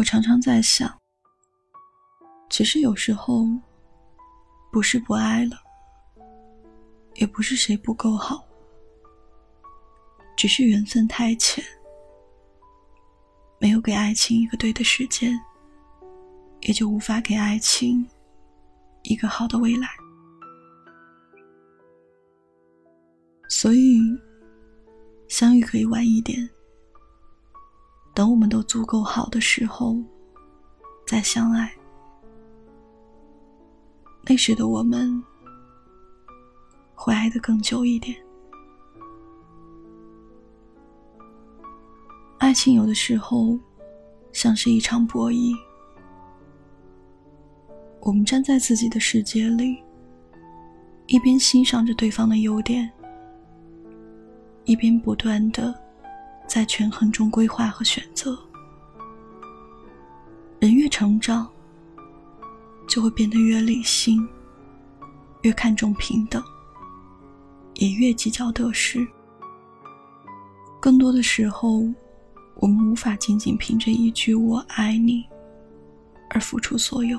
我常常在想，其实有时候不是不爱了，也不是谁不够好，只是缘分太浅，没有给爱情一个对的时间，也就无法给爱情一个好的未来。所以，相遇可以晚一点。等我们都足够好的时候，再相爱。那时的我们，会爱得更久一点。爱情有的时候，像是一场博弈。我们站在自己的世界里，一边欣赏着对方的优点，一边不断的。在权衡中规划和选择，人越成长，就会变得越理性，越看重平等，也越计较得失。更多的时候，我们无法仅仅凭着一句“我爱你”而付出所有。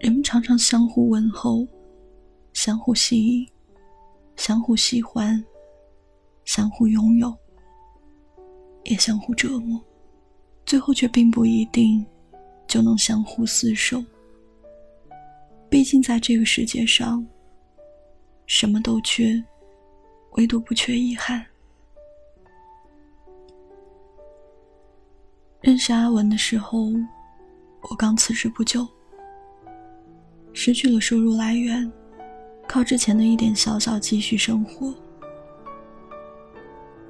人们常常相互问候，相互吸引，相互喜欢。相互拥有，也相互折磨，最后却并不一定就能相互厮守。毕竟，在这个世界上，什么都缺，唯独不缺遗憾。认识阿文的时候，我刚辞职不久，失去了收入来源，靠之前的一点小小积蓄生活。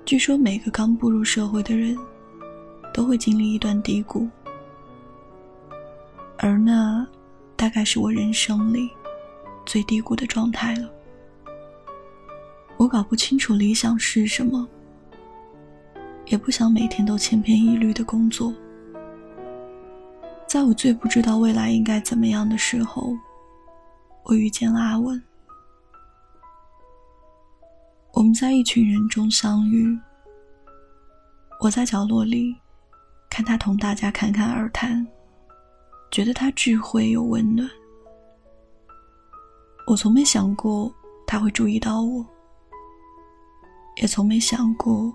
据说每个刚步入社会的人，都会经历一段低谷，而那大概是我人生里最低谷的状态了。我搞不清楚理想是什么，也不想每天都千篇一律的工作。在我最不知道未来应该怎么样的时候，我遇见了阿文。我们在一群人中相遇，我在角落里看他同大家侃侃而谈，觉得他智慧又温暖。我从没想过他会注意到我，也从没想过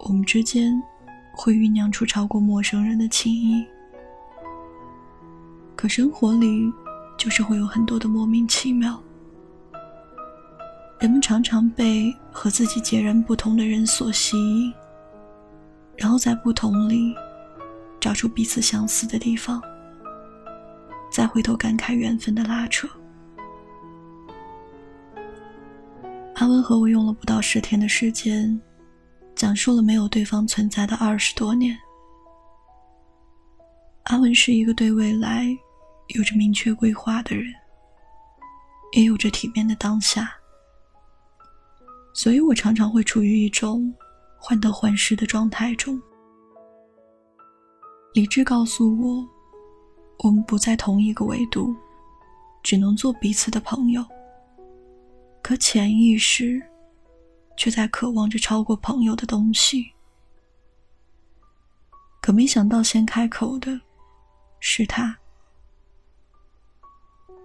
我们之间会酝酿出超过陌生人的情谊。可生活里就是会有很多的莫名其妙。人们常常被和自己截然不同的人所吸引，然后在不同里找出彼此相似的地方，再回头感慨缘分的拉扯。阿文和我用了不到十天的时间，讲述了没有对方存在的二十多年。阿文是一个对未来有着明确规划的人，也有着体面的当下。所以我常常会处于一种患得患失的状态中。理智告诉我，我们不在同一个维度，只能做彼此的朋友。可潜意识却在渴望着超过朋友的东西。可没想到，先开口的是他。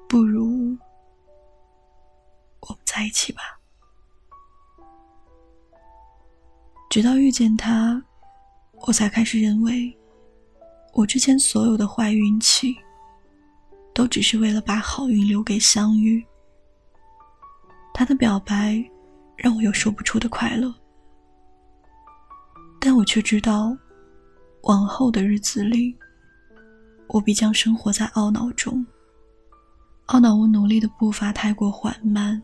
不如我们在一起吧。直到遇见他，我才开始认为，我之前所有的坏运气，都只是为了把好运留给相遇。他的表白，让我有说不出的快乐，但我却知道，往后的日子里，我必将生活在懊恼中，懊恼我努力的步伐太过缓慢，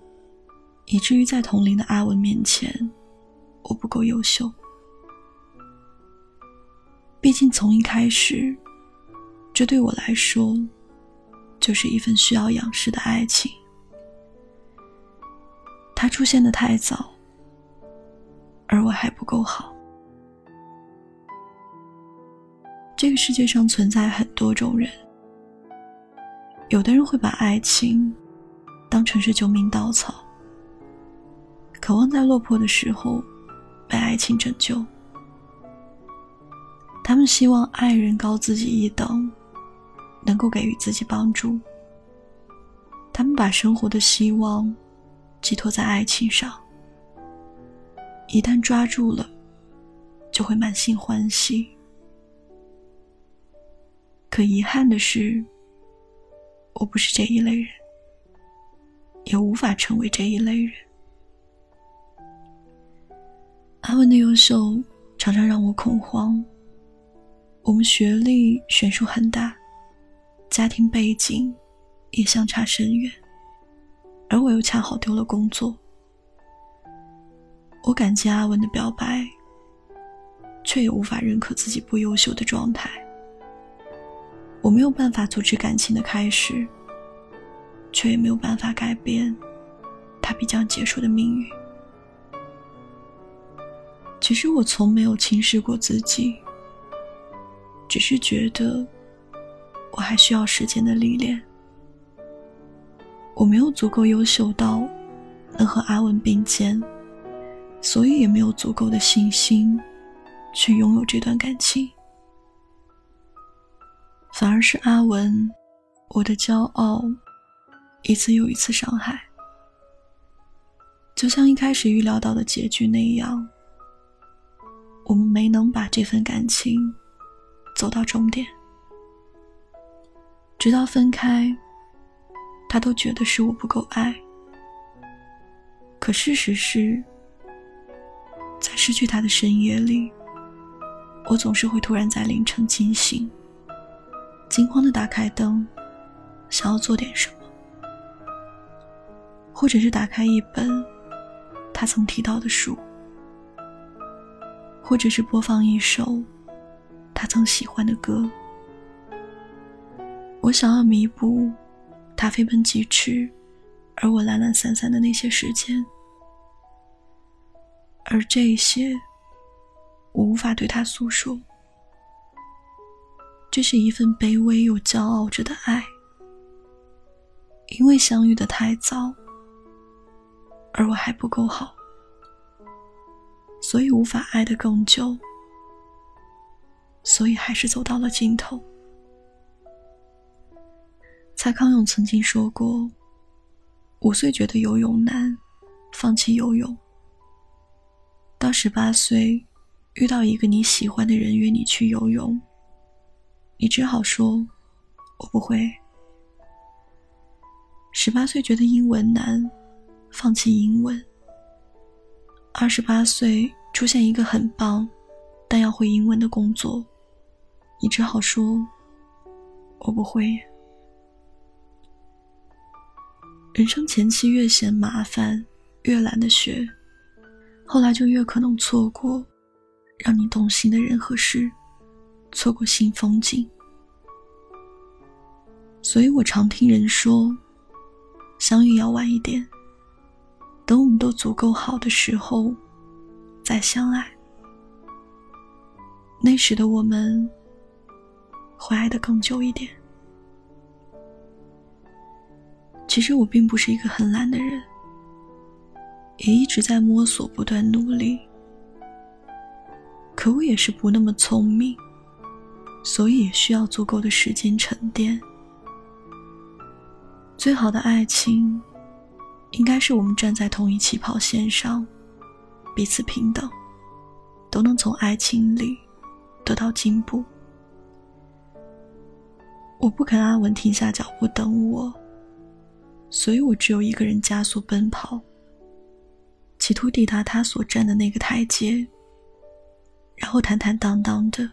以至于在同龄的阿文面前。我不够优秀，毕竟从一开始，这对我来说就是一份需要仰视的爱情。他出现的太早，而我还不够好。这个世界上存在很多种人，有的人会把爱情当成是救命稻草，渴望在落魄的时候。被爱情拯救，他们希望爱人高自己一等，能够给予自己帮助。他们把生活的希望寄托在爱情上，一旦抓住了，就会满心欢喜。可遗憾的是，我不是这一类人，也无法成为这一类人。阿文的优秀常常让我恐慌。我们学历悬殊很大，家庭背景也相差深远，而我又恰好丢了工作。我感激阿文的表白，却也无法认可自己不优秀的状态。我没有办法阻止感情的开始，却也没有办法改变他必将结束的命运。其实我从没有轻视过自己。只是觉得，我还需要时间的历练。我没有足够优秀到能和阿文并肩，所以也没有足够的信心去拥有这段感情。反而是阿文，我的骄傲，一次又一次伤害。就像一开始预料到的结局那样，我们没能把这份感情。走到终点，直到分开，他都觉得是我不够爱。可事实是，在失去他的深夜里，我总是会突然在凌晨惊醒，惊慌的打开灯，想要做点什么，或者是打开一本他曾提到的书，或者是播放一首。他曾喜欢的歌，我想要弥补他飞奔疾驰，而我懒懒散散的那些时间，而这些，我无法对他诉说。这是一份卑微又骄傲着的爱，因为相遇的太早，而我还不够好，所以无法爱得更久。所以还是走到了尽头。蔡康永曾经说过：“五岁觉得游泳难，放弃游泳；到十八岁，遇到一个你喜欢的人约你去游泳，你只好说‘我不会’；十八岁觉得英文难，放弃英文；二十八岁出现一个很棒但要会英文的工作。”你只好说：“我不会。”人生前期越嫌麻烦，越懒得学，后来就越可能错过让你动心的人和事，错过新风景。所以我常听人说，相遇要晚一点，等我们都足够好的时候再相爱。那时的我们。会爱的更久一点。其实我并不是一个很懒的人，也一直在摸索，不断努力。可我也是不那么聪明，所以也需要足够的时间沉淀。最好的爱情，应该是我们站在同一起跑线上，彼此平等，都能从爱情里得到进步。我不肯阿文停下脚步等我，所以我只有一个人加速奔跑，企图抵达他所站的那个台阶，然后坦坦荡荡的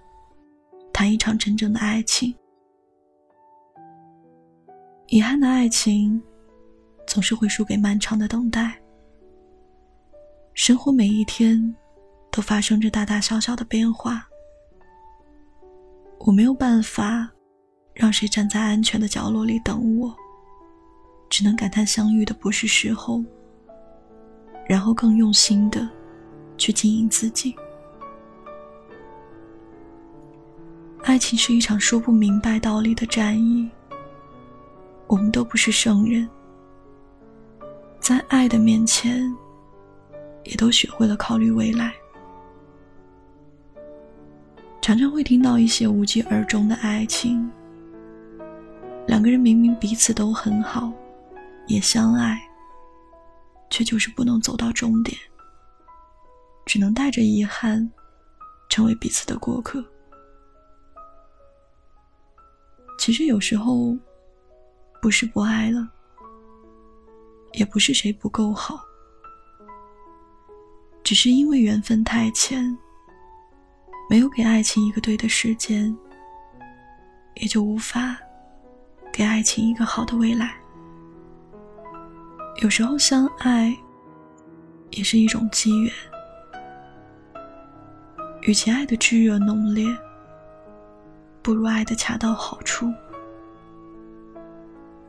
谈一场真正的爱情。遗憾的爱情，总是会输给漫长的等待。生活每一天都发生着大大小小的变化，我没有办法。让谁站在安全的角落里等我？只能感叹相遇的不是时候，然后更用心的去经营自己。爱情是一场说不明白道理的战役，我们都不是圣人，在爱的面前，也都学会了考虑未来。常常会听到一些无疾而终的爱情，两个人明明彼此都很好，也相爱，却就是不能走到终点，只能带着遗憾，成为彼此的过客。其实有时候，不是不爱了，也不是谁不够好，只是因为缘分太浅，没有给爱情一个对的时间，也就无法给爱情一个好的未来。有时候相爱，也是一种机缘，与其爱的炙热浓烈。不如爱的恰到好处。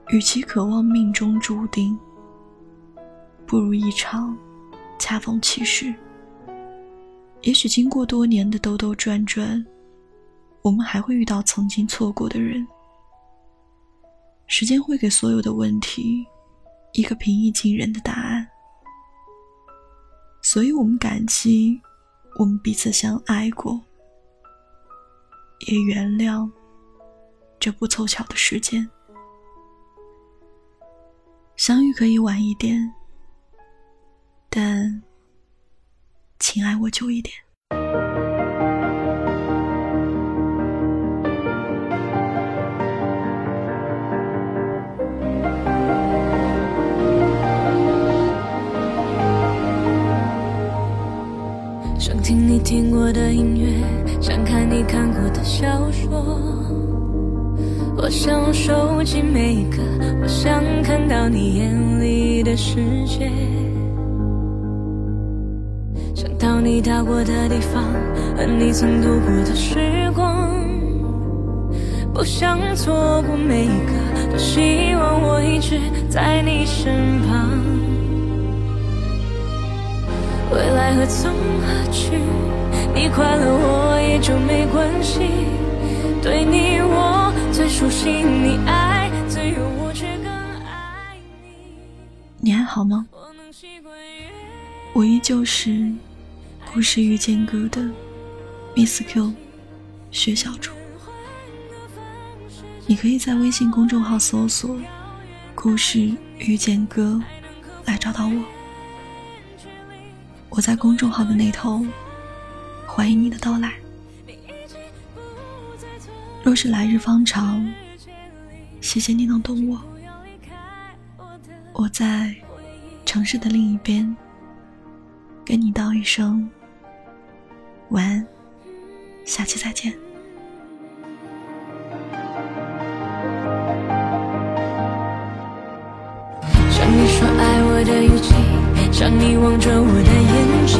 与其渴望命中注定，不如一场恰逢其时。也许经过多年的兜兜转转，我们还会遇到曾经错过的人。时间会给所有的问题一个平易近人的答案。所以我们感激我们彼此相爱过。也原谅这不凑巧的时间，相遇可以晚一点，但请爱我久一点。想听你听过的音乐，想看你看过的小说。我想收集每一个，我想看到你眼里的世界。想到你到过的地方，和你曾度过的时光。不想错过每一个，多希望我一直在你身旁。未来何从何去？你快乐我也就没关系。对你我最熟悉，你爱最有我却更爱你。你还好吗？我依旧是故事遇见歌的 Miss Q 薛小竹。你可以在微信公众号搜索“故事遇见歌”来找到我。我在公众号的那头，欢迎你的到来。若是来日方长，谢谢你能懂我。我在城市的另一边，跟你道一声晚安，下期再见。像你说爱我的语气。像你望着我的眼睛，